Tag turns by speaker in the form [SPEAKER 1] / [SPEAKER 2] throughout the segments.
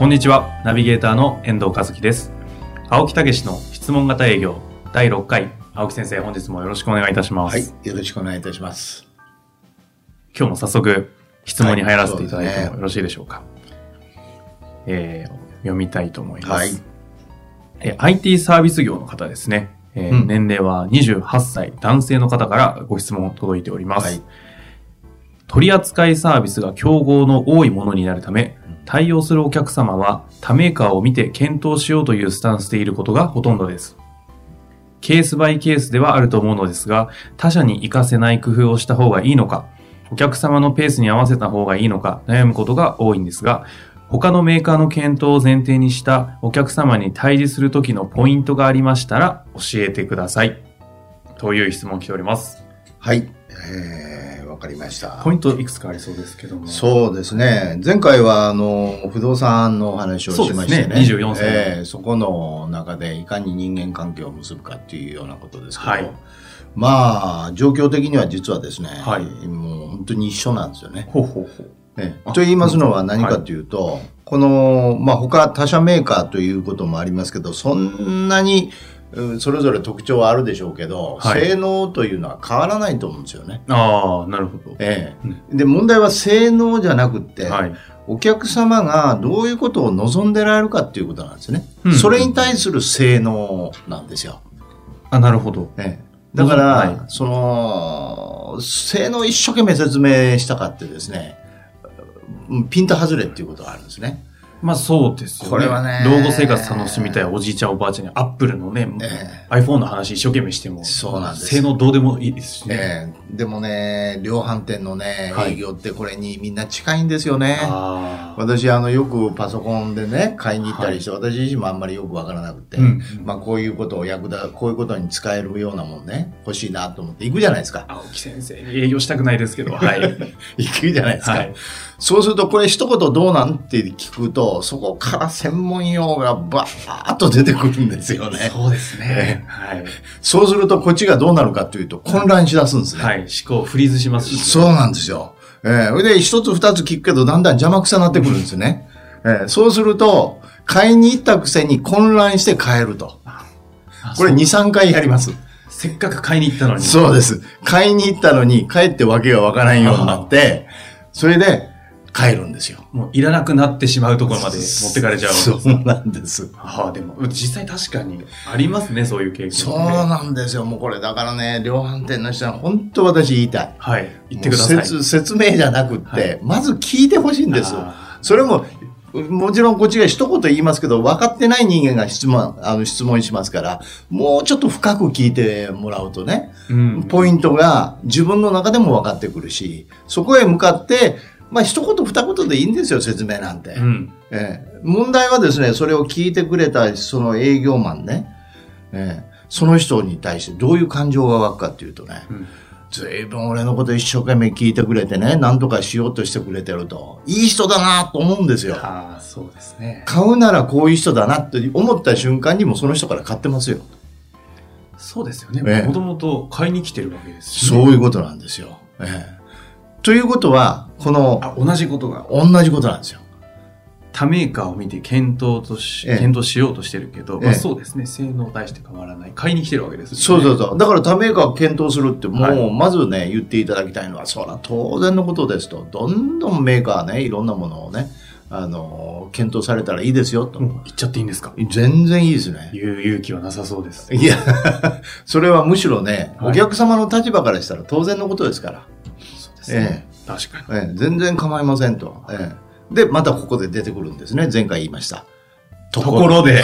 [SPEAKER 1] こんにちは。ナビゲーターの遠藤和樹です。青木武の質問型営業第6回。青木先生本日もよろしくお願いいたします。
[SPEAKER 2] はいよろしくお願いいたします。
[SPEAKER 1] 今日も早速質問に入らせていただいてもよろしいでしょうか、はい、えー、読みたいと思います。はい、え IT サービス業の方ですね。えー、うん、年齢は28歳男性の方からご質問届いております。はい、取扱サービスが競合の多いものになるため、対応するお客様は他メーカーを見て検討しようというスタンスでいることがほとんどです。ケースバイケースではあると思うのですが、他社に活かせない工夫をした方がいいのか、お客様のペースに合わせた方がいいのか悩むことが多いんですが、他のメーカーの検討を前提にしたお客様に対峙するときのポイントがありましたら教えてください。という質問来ております。
[SPEAKER 2] はい。えー、かりました。
[SPEAKER 1] ポイントいくつかありそうですけども。
[SPEAKER 2] そうですね。前回は、あの、不動産の話をしましてね。ね
[SPEAKER 1] 24歳、
[SPEAKER 2] えー。そこの中でいかに人間関係を結ぶかっていうようなことですけど。はい。まあ、状況的には実はですね、はい、もう本当に一緒なんですよね。
[SPEAKER 1] ほうほうほう。
[SPEAKER 2] えと言いますのは何かというと、はい、この、まあ、他他社メーカーということもありますけど、そんなに、それぞれ特徴はあるでしょうけど、はい、性能というのは変わらないと思うんですよね。
[SPEAKER 1] ああ、なるほど。
[SPEAKER 2] ええ、うん、で、問題は性能じゃなくて、はい、お客様がどういうことを望んでられるかっていうことなんですね。うん、それに対する性能なんですよ。
[SPEAKER 1] あ、なるほど。
[SPEAKER 2] ええ、だから、はい、その、性能一生懸命説明したかってですね、ピント外れっていうことがあるんですね。
[SPEAKER 1] まあそうですよね。これはね。老後生活楽しみたいおじいちゃんおばあちゃんにアップルのね、えー、iPhone の話一生懸命しても、
[SPEAKER 2] そうなんです。
[SPEAKER 1] 性能どうでもいいですし
[SPEAKER 2] ね。えー、でもね、量販店のね、営業ってこれにみんな近いんですよね。はい、私、あの、よくパソコンでね、買いに行ったりして、はい、私自身もあんまりよくわからなくて、うん、まあこういうことを役立、こういうことに使えるようなもんね、欲しいなと思って行くじゃないですか。
[SPEAKER 1] 青木先生営業したくないですけど、はい。
[SPEAKER 2] 行くじゃないですか。はいそうすると、これ一言どうなんって聞くと、そこから専門用語がバーッと出てくるんですよね。
[SPEAKER 1] そうですね。はい。
[SPEAKER 2] そうすると、こっちがどうなるかというと、混乱しだすんですね。
[SPEAKER 1] はい。思考フリーズしますし、
[SPEAKER 2] ね、そうなんですよ。えー、それで一つ二つ聞くけど、だんだん邪魔くさなってくるんですね。えー、そうすると、買いに行ったくせに混乱して買えると。これ2、3回やります。
[SPEAKER 1] せっかく買いに行ったのに。
[SPEAKER 2] そうです。買いに行ったのに、帰ってわけがわからんようになって、それで、帰るんですよ。
[SPEAKER 1] もういらなくなってしまうところまで持ってかれちゃう。
[SPEAKER 2] そうなんです。
[SPEAKER 1] はあ、でも、実際確かにありますね、そういう経験、ね、
[SPEAKER 2] そうなんですよ。もうこれ、だからね、量販店の人は本当私言いたい。
[SPEAKER 1] はい。言ってください。
[SPEAKER 2] 説説明じゃなくって、はい、まず聞いてほしいんです。それも、もちろんこっちが一言言いますけど、分かってない人間が質問、あの質問しますから、もうちょっと深く聞いてもらうとね、うん、ポイントが自分の中でも分かってくるし、そこへ向かって、まあ一言二言でいいんですよ、説明なんて。うん、えー、問題はですね、それを聞いてくれたその営業マンね、えー、その人に対してどういう感情が湧くかっていうとね、うん、ずいぶん俺のこと一生懸命聞いてくれてね、何とかしようとしてくれてると、いい人だなと思うんですよ。
[SPEAKER 1] ああ、そうですね。
[SPEAKER 2] 買うならこういう人だなって思った瞬間にもその人から買ってますよ。
[SPEAKER 1] そうですよね。もともと買いに来てるわけです
[SPEAKER 2] し、ね、そういうことなんですよ。ええということは、この、
[SPEAKER 1] あ、同じことが。
[SPEAKER 2] 同じことなんですよ。
[SPEAKER 1] 他メーカーを見て検討とし、ええ、検討しようとしてるけど、ええ、まあ、そうですね、性能対して変わらない。買いに来てるわけです、ね、
[SPEAKER 2] そうそうそう。だから他メーカーを検討するって、もう、はい、まずね、言っていただきたいのは、そら当然のことですと。どんどんメーカーね、いろんなものをね、あの、検討されたらいいですよと。言
[SPEAKER 1] っちゃっていいんですか？
[SPEAKER 2] 全然いいですね。
[SPEAKER 1] 言う勇気はなさそうです。
[SPEAKER 2] いや、それはむしろね、はい、お客様の立場からしたら当然のことですから。
[SPEAKER 1] ですね。ええ。確か
[SPEAKER 2] に、ええ、全然構いませんと、ええ、でまたここで出てくるんですね。前回言いました。
[SPEAKER 1] ところで。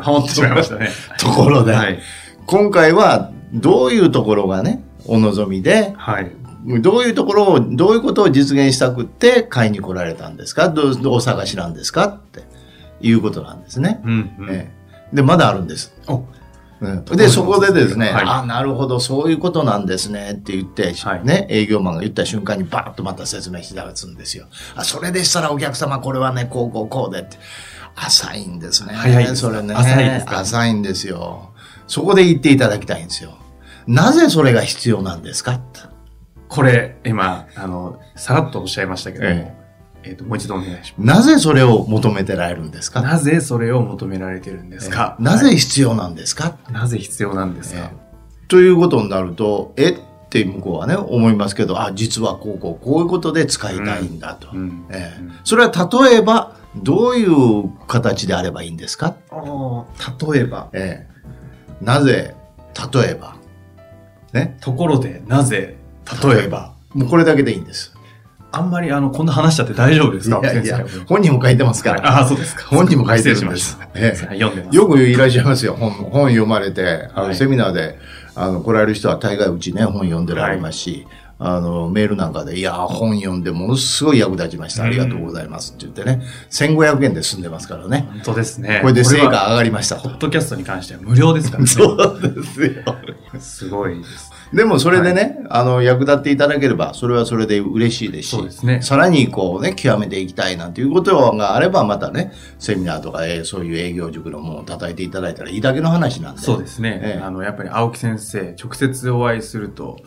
[SPEAKER 1] ハモってしまいましたね
[SPEAKER 2] ところで、はい、今回はどういうところがねお望みで、はい、どういうところを、どういうことを実現したくって買いに来られたんですか？どう、お探しなんですか？っていうことなんですね。
[SPEAKER 1] うんうん。
[SPEAKER 2] ええ。で、まだあるんです。
[SPEAKER 1] お
[SPEAKER 2] うんで、そこでですね、
[SPEAKER 1] はい
[SPEAKER 2] あ、なるほど、そういうことなんですねって言って、
[SPEAKER 1] はい
[SPEAKER 2] ね、営業マンが言った瞬間にバーッとまた説明し出すんですよ。あ、それでしたらお客様これはね、こうこうこうでって。浅いんですね。
[SPEAKER 1] 早い
[SPEAKER 2] それね。
[SPEAKER 1] 浅いですか
[SPEAKER 2] 浅いんですよ。そこで言っていただきたいんですよ。なぜそれが必要なんですか？
[SPEAKER 1] これ、今、あの、さらっとおっしゃいましたけども、
[SPEAKER 2] え
[SPEAKER 1] えっ、と、もう一度お願いし
[SPEAKER 2] なぜそれを求めてられるんですか？
[SPEAKER 1] ます。なぜそれを求められてるんですか、
[SPEAKER 2] えなぜ必要なんですか、
[SPEAKER 1] なぜ必要なんですか、
[SPEAKER 2] ということになると、えって向こうはね、思いますけど、あ、実はこうこう、こういうことで使いたいんだと。
[SPEAKER 1] うん
[SPEAKER 2] ええ
[SPEAKER 1] うん
[SPEAKER 2] それは例えば、どういう形であればいいんですか、
[SPEAKER 1] あー例えば、
[SPEAKER 2] ええなぜ、例えば？ね？
[SPEAKER 1] ところで、なぜ、例えば、
[SPEAKER 2] もうこれだけでいいんです。
[SPEAKER 1] あんまり、あの、こんな話しちゃって大丈夫ですか？
[SPEAKER 2] いやいや本人も書いてますから。
[SPEAKER 1] ああ、そうですか。
[SPEAKER 2] 本人も書いてるんです
[SPEAKER 1] ました。。
[SPEAKER 2] ええ
[SPEAKER 1] 読んでます。
[SPEAKER 2] よくいらっしゃいますよ。本、本読まれて、あの、
[SPEAKER 1] はい
[SPEAKER 2] セミナーで、あの、来られる人は大概うちね、本読んでられますし、あの、メールなんかで、いやー、本読んでものすごい役立ちました。ありがとうございますって言ってね、1500円で済んでますからね。
[SPEAKER 1] 本当ですね。
[SPEAKER 2] これで成果
[SPEAKER 1] は
[SPEAKER 2] 上がりましたと
[SPEAKER 1] ポッ。ドキャストに関しては無料ですからね。
[SPEAKER 2] そうですよ。
[SPEAKER 1] すごいです。
[SPEAKER 2] でもそれでね、あの、役立っていただければ、それはそれで嬉しいですし、
[SPEAKER 1] すね
[SPEAKER 2] さらにこうね、極めていきたいなんていうことがあれば、またね、セミナーとか、えーそういう営業塾のものを叩いていただいたらいいだけの話なんで。
[SPEAKER 1] そうですね。
[SPEAKER 2] ええ
[SPEAKER 1] あの、やっぱり青木先生、直接お会いすると、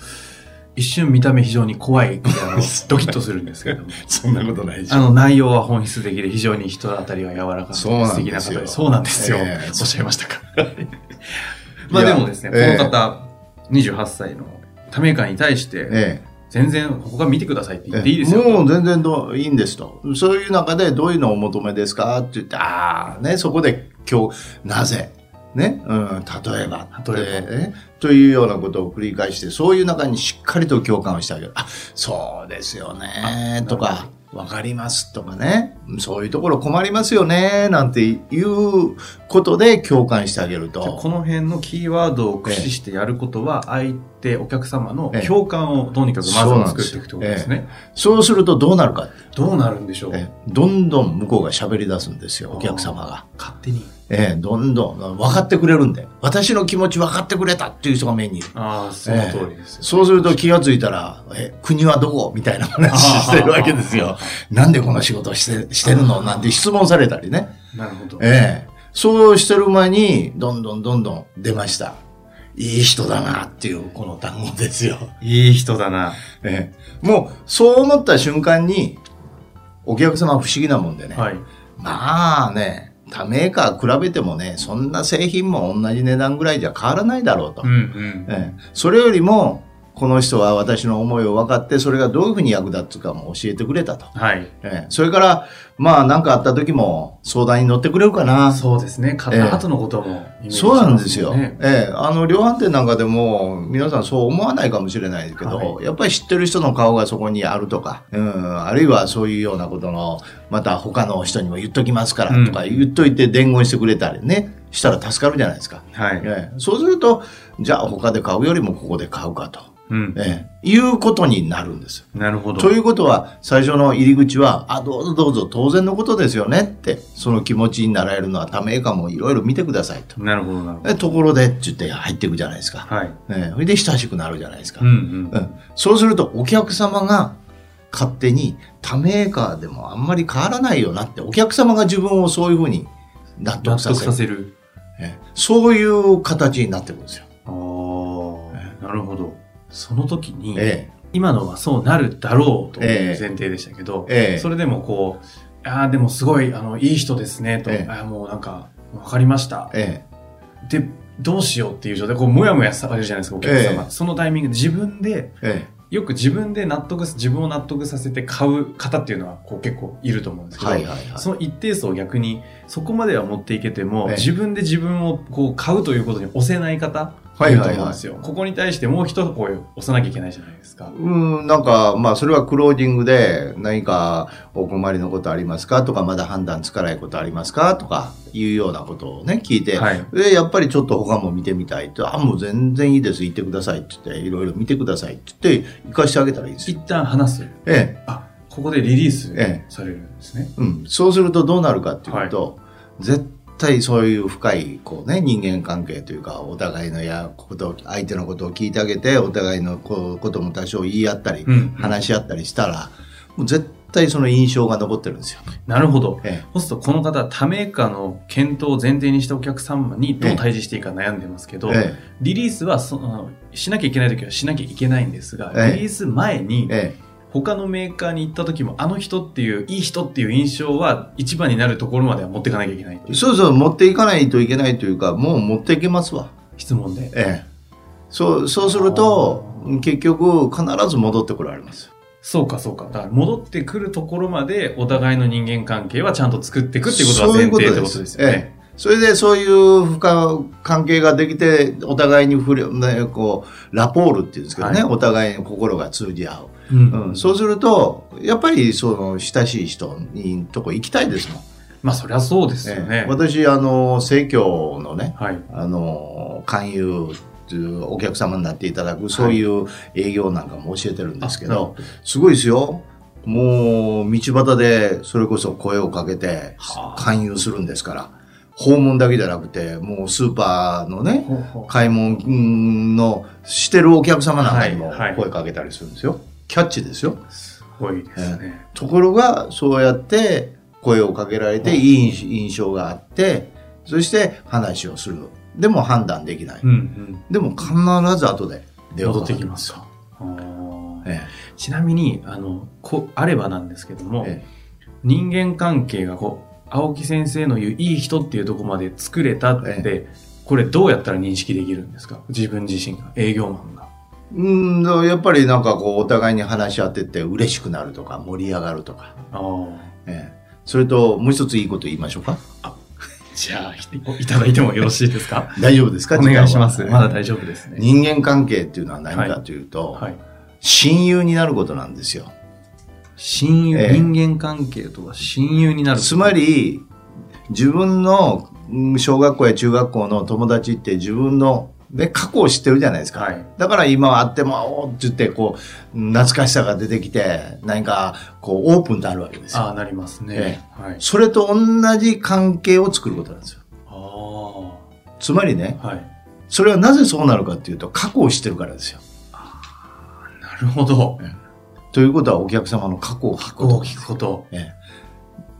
[SPEAKER 1] 一瞬見た目非常に怖い、あのドキッとするんですけれども。
[SPEAKER 2] そんなことない。
[SPEAKER 1] あの、内容は本質的で非常に人当たりが柔らかくて
[SPEAKER 2] そうなんですよ
[SPEAKER 1] 素敵な方で。そうなんですよ。
[SPEAKER 2] ええ
[SPEAKER 1] おっしゃいましたか。まあでもですね、
[SPEAKER 2] ええ
[SPEAKER 1] この方、28歳のため館に対して、
[SPEAKER 2] え
[SPEAKER 1] 全然ここが見てくださいって
[SPEAKER 2] え
[SPEAKER 1] 言っていいですよ。
[SPEAKER 2] もう全然どういいんですと。そういう中でどういうのをお求めですかって言って、ああ、ね、そこで今日、なぜね、うん、例えば、
[SPEAKER 1] 例えば
[SPEAKER 2] えというようなことを繰り返して、そういう中にしっかりと共感をしてあげる。あ、そうですよね、とか、わかりますとかね、そういうところ困りますよね、なんていうことで共感してあげると。
[SPEAKER 1] この辺のキーワードを駆使してやることは、相手、お客様の
[SPEAKER 2] ええ
[SPEAKER 1] 共感をどうにかくまずは作っていくってことですね。
[SPEAKER 2] そうするとどうなるか。
[SPEAKER 1] どうなるんでしょう？
[SPEAKER 2] えどんどん向こうが喋り出すんですよ、お客様が。
[SPEAKER 1] 勝手に。
[SPEAKER 2] ええ、どんどん分かってくれるんで。私の気持ち分かってくれたっていう人が目にいる。
[SPEAKER 1] ああ、その通りですよ。
[SPEAKER 2] そうすると気がついたら、え、国はどこみたいな話してるわけですよ。なんでこの仕事してしてるの？なんて質問されたりね。
[SPEAKER 1] なるほど。
[SPEAKER 2] ええ。そうしてる前に、どんどんどんどん出ました。いい人だなっていうこの単語ですよ。
[SPEAKER 1] いい人だな。
[SPEAKER 2] ええ。もう、そう思った瞬間に、お客様は不思議なもんでね。
[SPEAKER 1] はい。
[SPEAKER 2] まあね、他メーカー比べてもね、そんな製品も同じ値段ぐらいじゃ変わらないだろうと。
[SPEAKER 1] うんうん。
[SPEAKER 2] ええそれよりも、この人は私の思いを分かって、それがどういうふうに役立つかも教えてくれたと。
[SPEAKER 1] はい。
[SPEAKER 2] ええそれから、まあ何かあった時も相談に乗ってくれるかな。
[SPEAKER 1] そうですね。買った後のこともイメージし
[SPEAKER 2] そうなん
[SPEAKER 1] ま
[SPEAKER 2] ですよ。
[SPEAKER 1] ね
[SPEAKER 2] ええあの、量販店なんかでも、皆さんそう思わないかもしれないけど、
[SPEAKER 1] はい
[SPEAKER 2] やっぱり知ってる人の顔がそこにあるとか、うん、あるいはそういうようなことの、また他の人にも言っときますからとか言っといて伝言してくれたりね、したら助かるじゃないですか。
[SPEAKER 1] はい。
[SPEAKER 2] ええそうすると、じゃあ他で買うよりもここで買うかと、
[SPEAKER 1] うん。
[SPEAKER 2] ええいうことになるんです。
[SPEAKER 1] なるほど。
[SPEAKER 2] ということは、最初の入り口は、あ、どうぞどうぞ当然のことですよねって、その気持ちになられるのはためえかもいろいろ見てくださいと。
[SPEAKER 1] なるほど、なるほど。
[SPEAKER 2] えところでって言って入っていくじゃないですか。
[SPEAKER 1] はい。
[SPEAKER 2] ね、それで親しくなるじゃないですか。
[SPEAKER 1] うんうん。
[SPEAKER 2] うんそうするとお客様が勝手に他メーカーでもあんまり変わらないよなって、お客様が自分をそういうふうに納
[SPEAKER 1] 納
[SPEAKER 2] 得させる。
[SPEAKER 1] 得させる。
[SPEAKER 2] えそういう形になってくるんですよ。
[SPEAKER 1] ああ、なるほど。その時に、
[SPEAKER 2] え
[SPEAKER 1] 今のはそうなるだろうという
[SPEAKER 2] ええ。
[SPEAKER 1] 前提でしたけど、
[SPEAKER 2] ええ。
[SPEAKER 1] それでもこう、ああ、でもすごい、あの、いい人ですね、と、
[SPEAKER 2] ええ。
[SPEAKER 1] ああ、もうなんか、わかりました。
[SPEAKER 2] え
[SPEAKER 1] で、どうしようっていう状態、こう、もやもやされるじゃないですか、お客様。
[SPEAKER 2] ええ。
[SPEAKER 1] そのタイミングで自分で、
[SPEAKER 2] ええ。
[SPEAKER 1] よく自分で納得す、自分を納得させて買う方っていうのは、こう結構いると思うんですけど、
[SPEAKER 2] はいはいはい。
[SPEAKER 1] その一定数を逆に、そこまでは持っていけても、
[SPEAKER 2] ええ。
[SPEAKER 1] 自分で自分をこう買うということに押せない方いると思うんですよ。ここに対してもう一声押さなきゃいけないじゃないですか。
[SPEAKER 2] うん、なんか、まあ、それはクロージングで、何かお困りのことありますかとか、まだ判断つかないことありますかとか、いうようなことをね、聞いて、はい、で、やっぱりちょっと他も見てみたいと、あ、もう全然いいです、言ってくださいって言って、いろいろ見てくださいって言って、行かしてあげたらいいです
[SPEAKER 1] よ。一旦話す。
[SPEAKER 2] ええ。
[SPEAKER 1] あ、ここでリリースされるんですね。
[SPEAKER 2] ええ、うん。そうするとどうなるかっていうと、はい、絶対そういう深い、こうね、人間関係というか、お互いのやこと、相手のことを聞いてあげて、お互いのことも多少言い合ったり、うん、話し合ったりしたら、もう絶対その印象が残ってるんですよ。
[SPEAKER 1] なるほど。ええ、そうすると、この方、多メーカーの検討を前提にしたお客様にどう対峙していいか悩んでますけど、え、リリースはその、しなきゃいけないときはしなきゃいけないんですが、リリース前に、他のメーカーに行った時も、あの人っていう、いい人っていう印象は一番になるところまでは持っていかなきゃいけない
[SPEAKER 2] そうそう、持っていかないといけないというか、もう持っていけますわ。
[SPEAKER 1] 質問で。
[SPEAKER 2] ええ。そう、そうすると、結局、必ず戻ってこられます。
[SPEAKER 1] そうか、そうか。だから戻ってくるところまで、お互いの人間関係はちゃんと作っていくっていうことは前提ってことですよね。ええ
[SPEAKER 2] それでそういう深関係ができて、お互いに触れ、ね、こう、ラポールっていうんですけどね、はい、お互いの心が通じ合う。うん、うん、そうすると、やっぱりその親しい人にとこ行きたいですもん。
[SPEAKER 1] まあそりゃそうですよね。
[SPEAKER 2] 私、あの、生協のね、はい、あの、勧誘お客様になっていただく、そういう営業なんかも教えてるんですけど、はい、すごいですよ。もう、道端でそれこそ声をかけて、勧誘するんですから。訪問だけじゃなくて、もうスーパーのね、買い物のしてるお客様なんかにも声かけたりするんですよ。キャッチですよ。
[SPEAKER 1] すごいですね。
[SPEAKER 2] ところが、そうやって声をかけられて、いい印象があって、そして話をする。でも判断できない。うんうん、でも必ず後で
[SPEAKER 1] 戻ってきますよ。ええ、ちなみに、あの、こ、あればなんですけども、ええ、人間関係がこう、青木先生の言ういい人っていうとこまで作れたって、え、これどうやったら認識できるんですか？自分自身が、営業マンが。
[SPEAKER 2] うん、やっぱりなんかこう、お互いに話し合ってて嬉しくなるとか、盛り上がるとか。あええ、それと、もう一ついいこと言いましょうか？あ
[SPEAKER 1] じゃあ、いただいてもよろしいですか？
[SPEAKER 2] 大丈夫ですか？
[SPEAKER 1] お願いします。まだ大丈夫ですね。
[SPEAKER 2] 人間関係っていうのは何かというと、はいはい、親友になることなんですよ。
[SPEAKER 1] 親友、えー、人間関係とは親友になる
[SPEAKER 2] つまり、自分の小学校や中学校の友達って自分ので、過去を知ってるじゃないですか。はい、だから今はあっても、おって言って、こう、懐かしさが出てきて、何か、こう、オープンとあるわけですよ。
[SPEAKER 1] ああ、なりますね、
[SPEAKER 2] はい。それと同じ関係を作ることなんですよ。ああ。つまりね、はい、それはなぜそうなるかっていうと、過去を知ってるからですよ。あ
[SPEAKER 1] あ、なるほど。
[SPEAKER 2] ということは、お客様の過去を聞くこと。
[SPEAKER 1] 聞くこと。え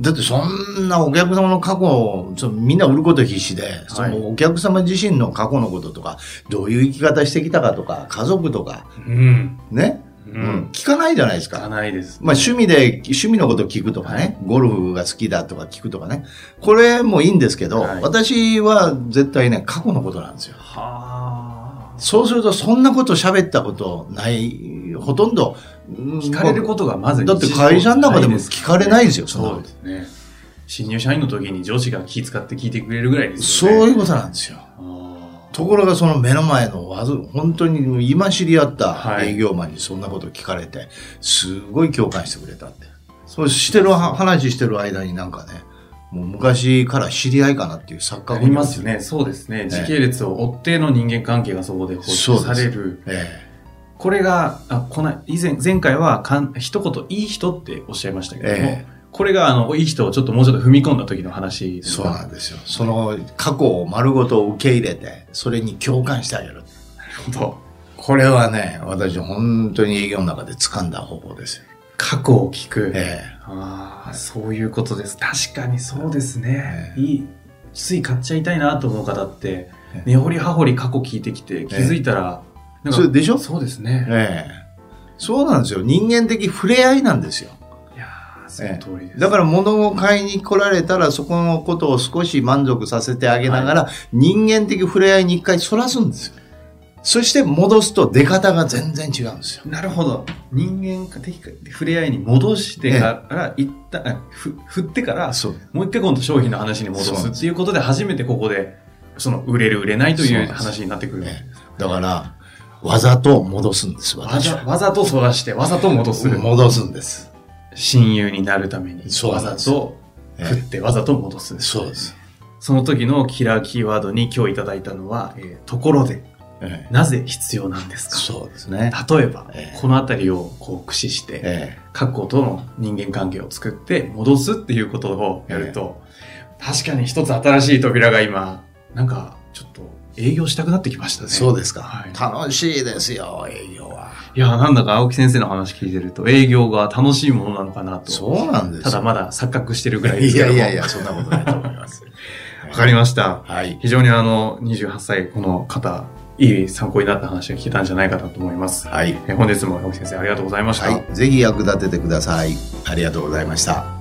[SPEAKER 2] だってそんなお客様の過去をみんな売ること必死で、はい、そのお客様自身の過去のこととか、どういう生き方してきたかとか、家族とか、うん、ね、うん、聞かないじゃないですか。
[SPEAKER 1] 聞かないです、
[SPEAKER 2] ね、まあ趣味で、趣味のこと聞くとかね、ゴルフが好きだとか聞くとかね。これもいいんですけど、はい、私は絶対ね、過去のことなんですよ。はそうすると、そんなこと喋ったことない、ほとんど、
[SPEAKER 1] 聞かれることがまず
[SPEAKER 2] だって会社の中でも聞かれないですよ、
[SPEAKER 1] そうですね。新入社員の時に上司が気遣って聞いてくれるぐらいです
[SPEAKER 2] よね。そういうことなんですよ。ところがその目の前のわず、本当に今知り合った営業マンにそんなこと聞かれて、すごい共感してくれたって。そうしてる、話してる間になんかね、もう昔から知り合いかなっていう錯覚
[SPEAKER 1] ありますね。そうですね。時系列を追っての人間関係がそこで保持される。ええこれが、あ、この、以前、前回はかん、一言、いい人っておっしゃいましたけども、ええ、これが、あの、いい人をちょっともうちょっと踏み込んだ時の話
[SPEAKER 2] そうなんですよ。その過去を丸ごと受け入れて、それに共感してあげる。なる
[SPEAKER 1] ほど。
[SPEAKER 2] これはね、私本当に営業の中で掴んだ方法ですよ。
[SPEAKER 1] 過去を聞く。ええ。ああ、そういうことです。確かにそうですね。ええ、いい。つい買っちゃいたいなと思う方って、根掘り葉掘り過去聞いてきて、気づいたら、
[SPEAKER 2] それでしょ？
[SPEAKER 1] そうですね。
[SPEAKER 2] ええ。そうなんですよ。人間的触れ合いなんですよ。
[SPEAKER 1] いやその通りです、
[SPEAKER 2] だから物を買いに来られたら、そこのことを少し満足させてあげながら、はい、人間的触れ合いに一回そらすんですよ。そして戻すと出方が全然違うんですよ。
[SPEAKER 1] なるほど。人間的触れ合いに戻してから、一旦、ふ振ってから、もう一回今度商品の話に戻すっていうことで初めてここで、その売れる売れないという話になってくる。
[SPEAKER 2] だから、わざと戻すんです、
[SPEAKER 1] わ
[SPEAKER 2] 私は。
[SPEAKER 1] ざわざと育して、わざと戻す。
[SPEAKER 2] 戻すんです。
[SPEAKER 1] 親友になるために、わざと
[SPEAKER 2] え
[SPEAKER 1] 振って、わざと戻す。
[SPEAKER 2] そうです。
[SPEAKER 1] その時のキラーキーワードに今日いただいたのは、えーところで、
[SPEAKER 2] ええ
[SPEAKER 1] なぜ必要なんですか？
[SPEAKER 2] そうですね。
[SPEAKER 1] 例えば、
[SPEAKER 2] ええ
[SPEAKER 1] このあたりをこう駆使して、
[SPEAKER 2] え
[SPEAKER 1] 過去との人間関係を作って戻すっていうことをやると、確かに一つ新しい扉が今、なんかちょっと営業したくなってきました
[SPEAKER 2] え
[SPEAKER 1] ね。
[SPEAKER 2] そうですか、
[SPEAKER 1] はい
[SPEAKER 2] 楽しいですよ、営業は。
[SPEAKER 1] いや、なんだか青木先生の話聞いてると営業が楽しいものなのかなと。
[SPEAKER 2] そうなんですよ
[SPEAKER 1] ただまだ錯覚してるぐらいです
[SPEAKER 2] い
[SPEAKER 1] けども。
[SPEAKER 2] やいやいや、そんなことないと思います。
[SPEAKER 1] わかりました。
[SPEAKER 2] はい。
[SPEAKER 1] 非常にあの、28歳、この方、いい参考になった話が聞けたんじゃないかなと思います。
[SPEAKER 2] はい。
[SPEAKER 1] え本日も青木先生ありがとうございました。
[SPEAKER 2] はい。ぜひ役立ててください。ありがとうございました。